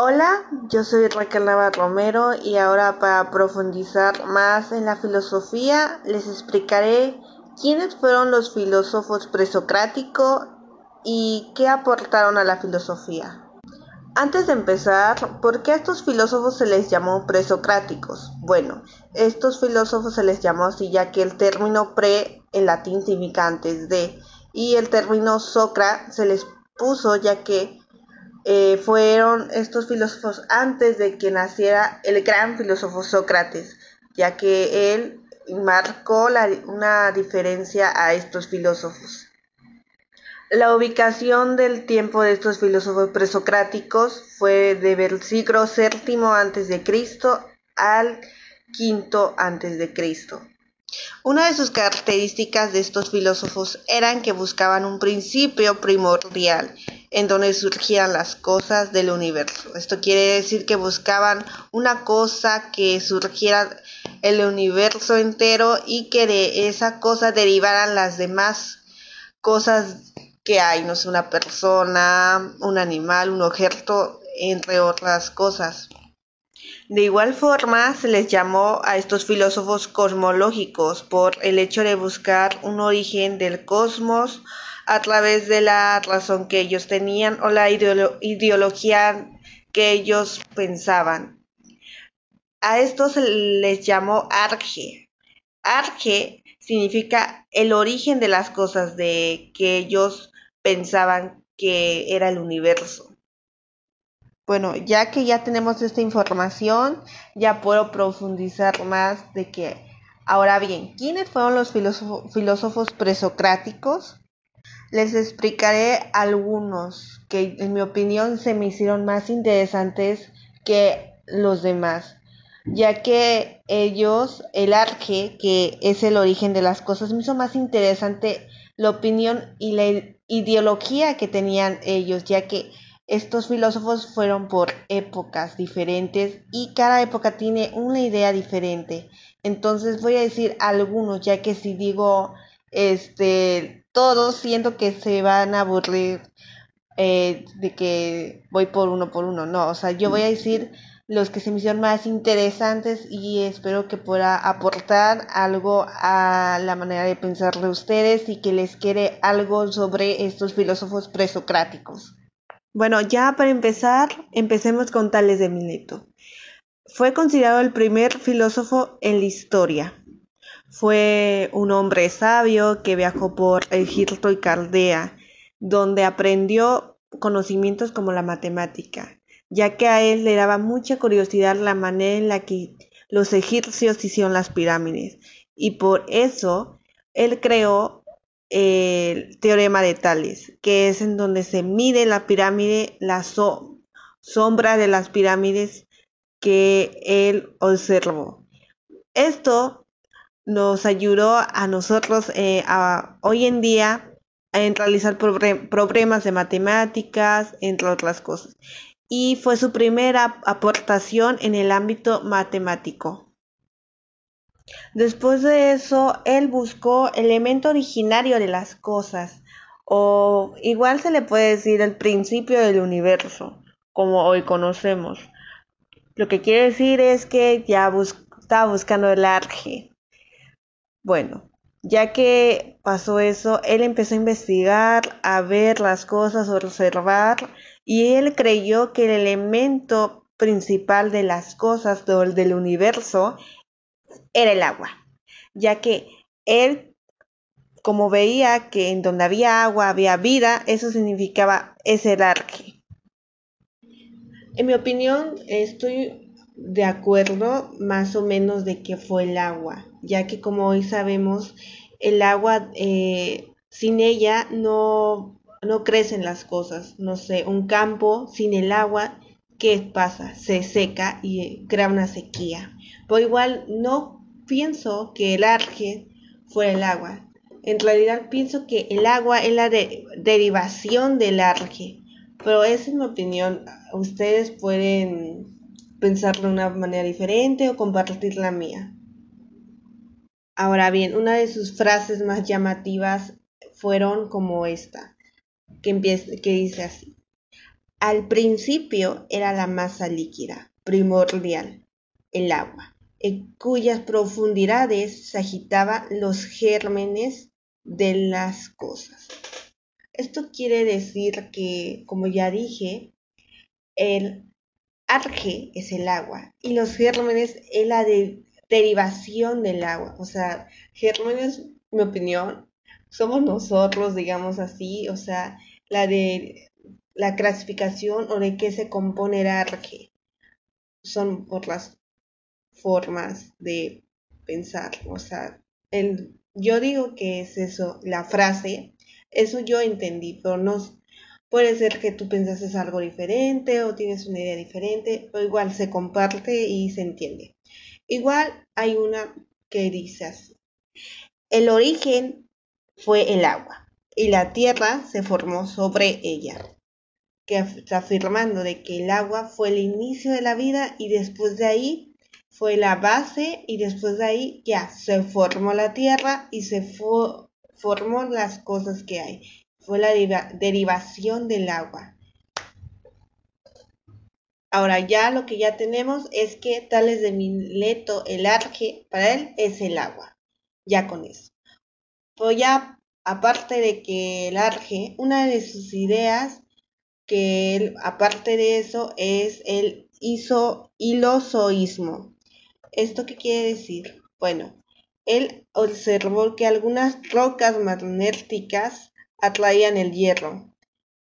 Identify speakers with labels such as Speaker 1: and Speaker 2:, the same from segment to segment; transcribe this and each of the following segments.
Speaker 1: Hola, yo soy Raquel Nava Romero y ahora para profundizar más en la filosofía les explicaré quiénes fueron los filósofos presocráticos y qué aportaron a la filosofía. Antes de empezar, ¿por qué a estos filósofos se les llamó presocráticos? Bueno, estos filósofos se les llamó así ya que el término pre en latín significa antes de y el término socra se les puso ya que eh, fueron estos filósofos antes de que naciera el gran filósofo Sócrates, ya que él marcó una diferencia a estos filósofos. La ubicación del tiempo de estos filósofos presocráticos fue del siglo VII antes de Cristo al V antes de Cristo. Una de sus características de estos filósofos eran que buscaban un principio primordial en donde surgían las cosas del universo. Esto quiere decir que buscaban una cosa que surgiera el universo entero y que de esa cosa derivaran las demás cosas que hay, no sé, una persona, un animal, un objeto, entre otras cosas. De igual forma, se les llamó a estos filósofos cosmológicos por el hecho de buscar un origen del cosmos a través de la razón que ellos tenían o la ideología que ellos pensaban. A esto se les llamó arge. Arge significa el origen de las cosas de que ellos pensaban que era el universo. Bueno, ya que ya tenemos esta información, ya puedo profundizar más de que, ahora bien, ¿quiénes fueron los filósofos presocráticos? Les explicaré algunos que en mi opinión se me hicieron más interesantes que los demás, ya que ellos, el arque, que es el origen de las cosas, me hizo más interesante la opinión y la ideología que tenían ellos, ya que estos filósofos fueron por épocas diferentes y cada época tiene una idea diferente. Entonces voy a decir algunos, ya que si digo este todos siento que se van a aburrir eh, de que voy por uno por uno. No, o sea, yo voy a decir los que se me hicieron más interesantes y espero que pueda aportar algo a la manera de pensar de ustedes y que les quede algo sobre estos filósofos presocráticos. Bueno, ya para empezar, empecemos con Tales de Mileto. Fue considerado el primer filósofo en la historia. Fue un hombre sabio que viajó por Egipto y Caldea, donde aprendió conocimientos como la matemática, ya que a él le daba mucha curiosidad la manera en la que los egipcios hicieron las pirámides, y por eso él creó el teorema de Tales, que es en donde se mide la pirámide, la sombra de las pirámides que él observó. Esto nos ayudó a nosotros eh, hoy en día en realizar problemas de matemáticas, entre otras cosas. Y fue su primera aportación en el ámbito matemático. Después de eso, él buscó el elemento originario de las cosas, o igual se le puede decir el principio del universo, como hoy conocemos. Lo que quiere decir es que ya estaba buscando el arge, bueno, ya que pasó eso, él empezó a investigar, a ver las cosas, a observar, y él creyó que el elemento principal de las cosas del universo era el agua, ya que él, como veía que en donde había agua había vida, eso significaba ese arque. En mi opinión, estoy de acuerdo más o menos de qué fue el agua, ya que como hoy sabemos, el agua eh, sin ella no, no crecen las cosas. No sé, un campo sin el agua, ¿qué pasa? Se seca y crea una sequía. Pero igual no pienso que el arge fue el agua. En realidad pienso que el agua es la derivación del arge. Pero esa es mi opinión. Ustedes pueden pensar de una manera diferente o compartir la mía. Ahora bien, una de sus frases más llamativas fueron como esta, que, empieza, que dice así. Al principio era la masa líquida, primordial, el agua, cuyas profundidades se agitaban los gérmenes de las cosas. Esto quiere decir que, como ya dije, el arge es el agua y los gérmenes es la derivación del agua. O sea, gérmenes, mi opinión, somos nosotros, digamos así, o sea, la de la clasificación o de qué se compone el arge. Son por las formas de pensar, o sea, el, yo digo que es eso, la frase, eso yo entendí, pero no puede ser que tú pensases algo diferente o tienes una idea diferente, pero igual se comparte y se entiende. Igual hay una que dice así, el origen fue el agua y la tierra se formó sobre ella que afirmando de que el agua fue el inicio de la vida y después de ahí fue la base y después de ahí ya se formó la tierra y se formó las cosas que hay. Fue la derivación del agua. Ahora ya lo que ya tenemos es que Tales de Mileto, el arque, para él es el agua. Ya con eso. Pero ya aparte de que el arque, una de sus ideas que él, aparte de eso, es el. ¿Esto qué quiere decir? Bueno, él observó que algunas rocas magnéticas atraían el hierro.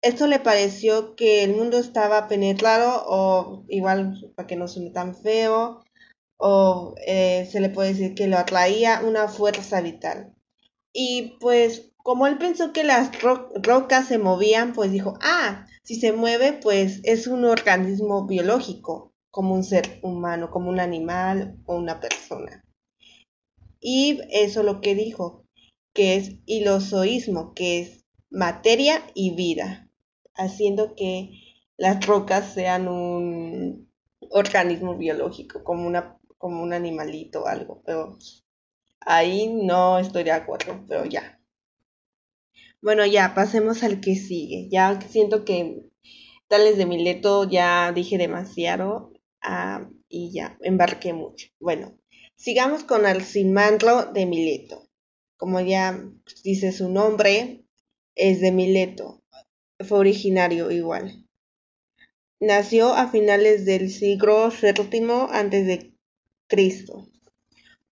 Speaker 1: Esto le pareció que el mundo estaba penetrado o igual para que no suene tan feo o eh, se le puede decir que lo atraía una fuerza vital. Y pues como él pensó que las rocas se movían, pues dijo, ah, si se mueve, pues es un organismo biológico, como un ser humano, como un animal o una persona. Y eso lo que dijo, que es ilozoísmo, que es materia y vida, haciendo que las rocas sean un organismo biológico, como, una, como un animalito o algo, pero ahí no estoy de acuerdo, pero ya. Bueno, ya, pasemos al que sigue. Ya siento que tales de Mileto ya dije demasiado ah, y ya embarqué mucho. Bueno, sigamos con Alcimandro de Mileto. Como ya dice su nombre, es de Mileto. Fue originario igual. Nació a finales del siglo VII antes de Cristo.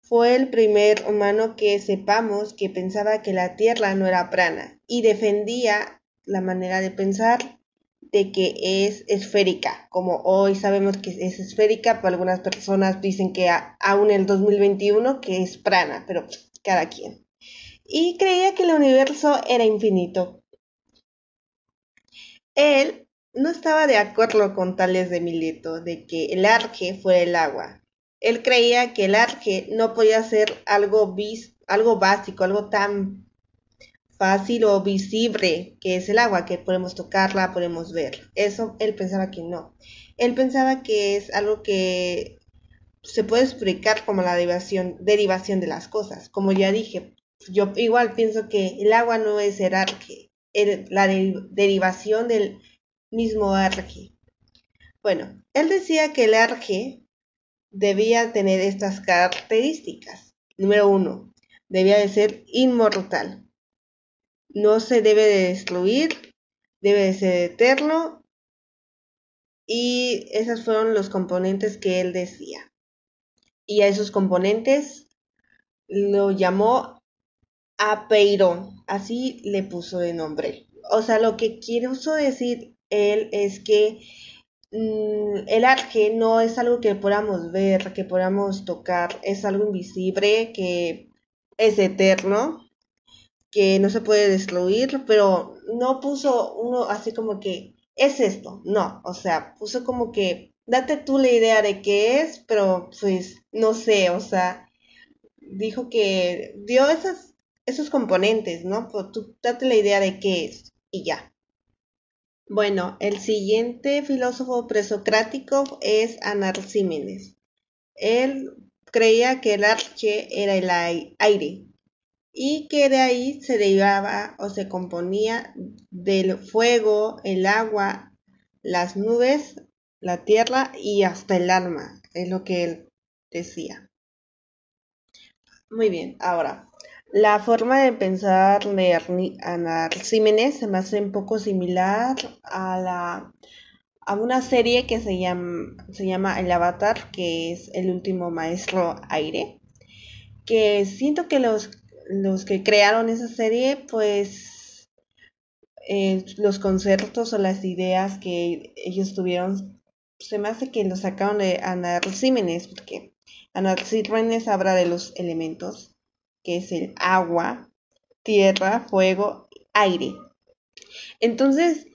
Speaker 1: Fue el primer humano que sepamos que pensaba que la Tierra no era plana y defendía la manera de pensar de que es esférica, como hoy sabemos que es esférica, pero algunas personas dicen que aún en el 2021 que es plana, pero cada quien. Y creía que el universo era infinito. Él no estaba de acuerdo con Tales de Mileto de que el arque fuera el agua, él creía que el arque no podía ser algo, algo básico, algo tan fácil o visible que es el agua, que podemos tocarla, podemos ver. Eso él pensaba que no. Él pensaba que es algo que se puede explicar como la derivación, derivación de las cosas. Como ya dije, yo igual pienso que el agua no es el arque, la derivación del mismo arque. Bueno, él decía que el arque debía tener estas características. Número uno, debía de ser inmortal. No se debe de destruir, debe de ser eterno. Y esos fueron los componentes que él decía. Y a esos componentes lo llamó Apeirón. Así le puso de nombre. O sea, lo que quiero decir él es que Mm, el arte no es algo que podamos ver, que podamos tocar, es algo invisible, que es eterno, que no se puede destruir, pero no puso uno así como que es esto, no, o sea, puso como que date tú la idea de qué es, pero pues no sé, o sea, dijo que dio esos, esos componentes, ¿no? Pero tú date la idea de qué es y ya. Bueno, el siguiente filósofo presocrático es Anaxímenes. Él creía que el arche era el aire y que de ahí se derivaba o se componía del fuego, el agua, las nubes, la tierra y hasta el alma, es lo que él decía. Muy bien, ahora, la forma de pensar de Anarxímenes se me hace un poco similar a la a una serie que se llama, se llama El Avatar, que es el último maestro aire, que siento que los, los que crearon esa serie, pues eh, los conceptos o las ideas que ellos tuvieron, se me hace que lo sacaron de Anarxímenes, porque Anarxímenes habla de los elementos, que es el agua, tierra, fuego, aire. Entonces,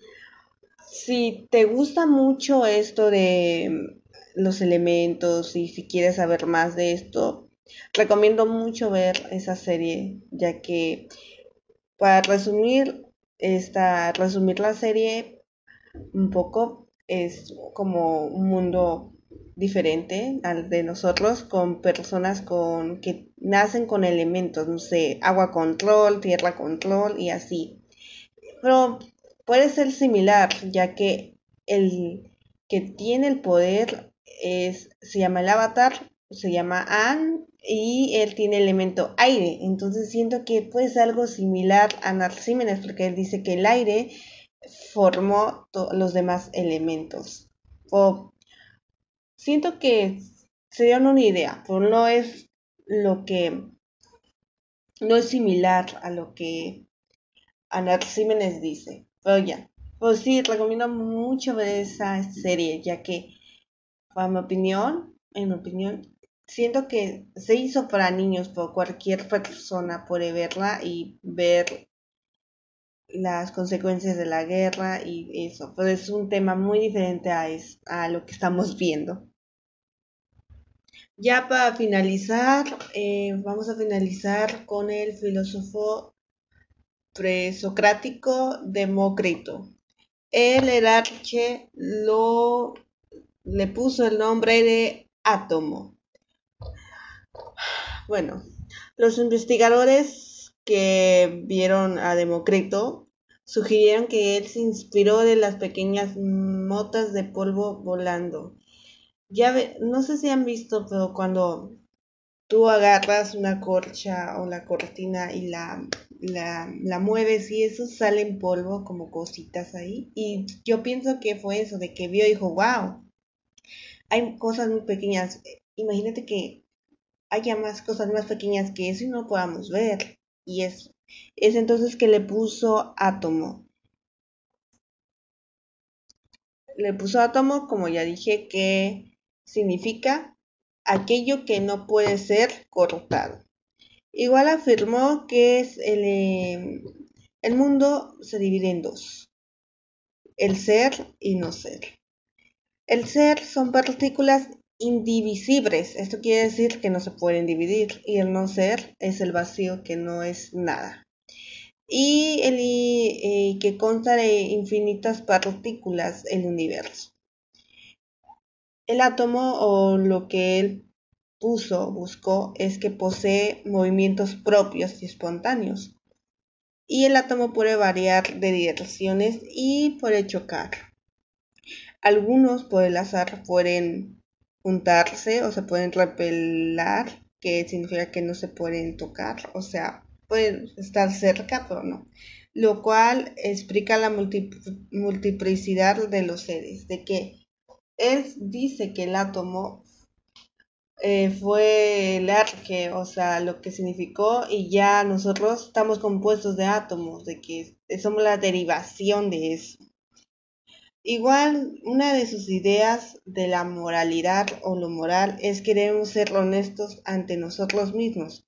Speaker 1: si te gusta mucho esto de los elementos y si quieres saber más de esto, recomiendo mucho ver esa serie, ya que para resumir esta resumir la serie un poco es como un mundo diferente al de nosotros con personas con que nacen con elementos, no sé, agua control, tierra control y así. Pero puede ser similar, ya que el que tiene el poder es, se llama el avatar, se llama An y él tiene elemento aire. Entonces siento que puede ser algo similar a Narcímenes porque él dice que el aire formó los demás elementos. O siento que sería una idea, pero no es lo que no es similar a lo que Anaxímenes dice. Pero ya, pues sí, recomiendo mucho ver esa serie, ya que, para mi opinión, en mi opinión, siento que se hizo para niños, pero cualquier persona puede verla y ver las consecuencias de la guerra y eso, pero es un tema muy diferente a, lo que estamos viendo. Ya para finalizar, eh, vamos a finalizar con el filósofo presocrático Demócrito. El Arche le puso el nombre de átomo. Bueno, los investigadores que vieron a Demócrito sugirieron que él se inspiró de las pequeñas motas de polvo volando. Ya no sé si han visto, pero cuando tú agarras una corcha o la cortina y la la, la mueves y eso sale en polvo como cositas ahí. Y yo pienso que fue eso, de que vio y dijo, wow, hay cosas muy pequeñas. Imagínate que haya más cosas más pequeñas que eso y no podamos ver. Y eso. Es entonces que le puso átomo. Le puso átomo, como ya dije, que significa aquello que no puede ser cortado. Igual afirmó que es el, eh, el mundo se divide en dos, el ser y no ser. El ser son partículas indivisibles, esto quiere decir que no se pueden dividir, y el no ser es el vacío que no es nada. Y el eh, que consta de infinitas partículas, el universo. El átomo o lo que él buscó es que posee movimientos propios y espontáneos. Y el átomo puede variar de direcciones y puede chocar. Algunos por el azar pueden juntarse o se pueden repelar, que significa que no se pueden tocar, o sea, pueden estar cerca, pero no. Lo cual explica la multiplicidad de los seres, de que él dice que el átomo eh, fue el arque, o sea, lo que significó, y ya nosotros estamos compuestos de átomos, de que somos la derivación de eso. Igual, una de sus ideas de la moralidad o lo moral es que ser honestos ante nosotros mismos.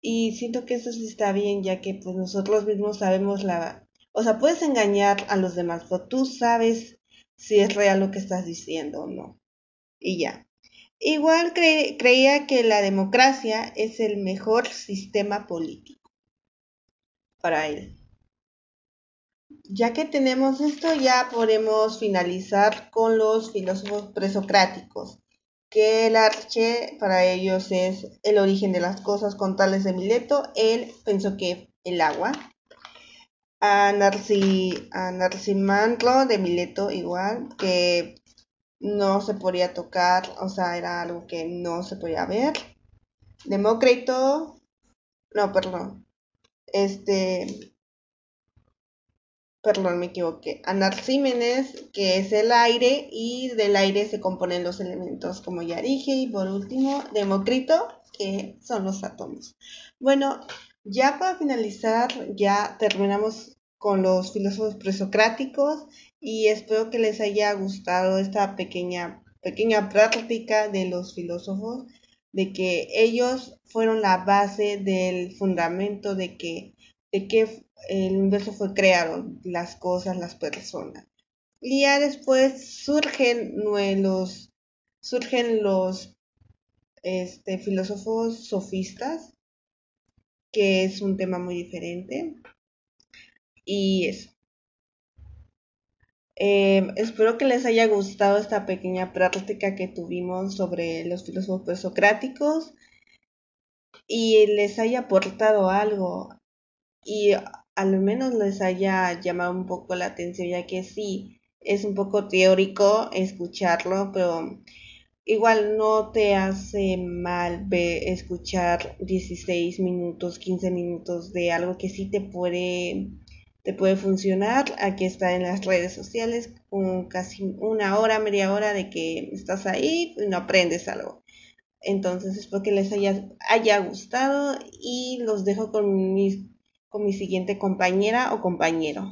Speaker 1: Y siento que eso sí está bien, ya que pues nosotros mismos sabemos la... O sea, puedes engañar a los demás, pero tú sabes si es real lo que estás diciendo o no. Y ya. Igual creía que la democracia es el mejor sistema político para él. Ya que tenemos esto, ya podemos finalizar con los filósofos presocráticos, que el arche para ellos es el origen de las cosas con tales de Mileto. Él pensó que el agua. a, Narci, de Mileto igual, que no se podía tocar, o sea, era algo que no se podía ver. Demócrito, no, perdón, este, perdón, me equivoqué, Anaxímenes, que es el aire, y del aire se componen los elementos, como ya dije, y por último, Demócrito, que son los átomos. Bueno, ya para finalizar, ya terminamos con los filósofos presocráticos y espero que les haya gustado esta pequeña, pequeña práctica de los filósofos, de que ellos fueron la base del fundamento de que, de que el universo fue creado, las cosas, las personas. Y ya después surgen los, surgen los este, filósofos sofistas, que es un tema muy diferente. Y eso. Em, espero que les haya gustado esta pequeña práctica que tuvimos sobre los filósofos socráticos y les haya aportado algo y al menos les haya llamado un poco la atención, ya que sí, es un poco teórico escucharlo, pero igual no te hace mal escuchar 16 minutos, 15 minutos de algo que sí te puede te puede funcionar. Aquí está en las redes sociales, un, casi una hora, media hora de que estás ahí y no aprendes algo. Entonces espero que les haya, haya gustado y los dejo con, con mi siguiente compañera o compañero.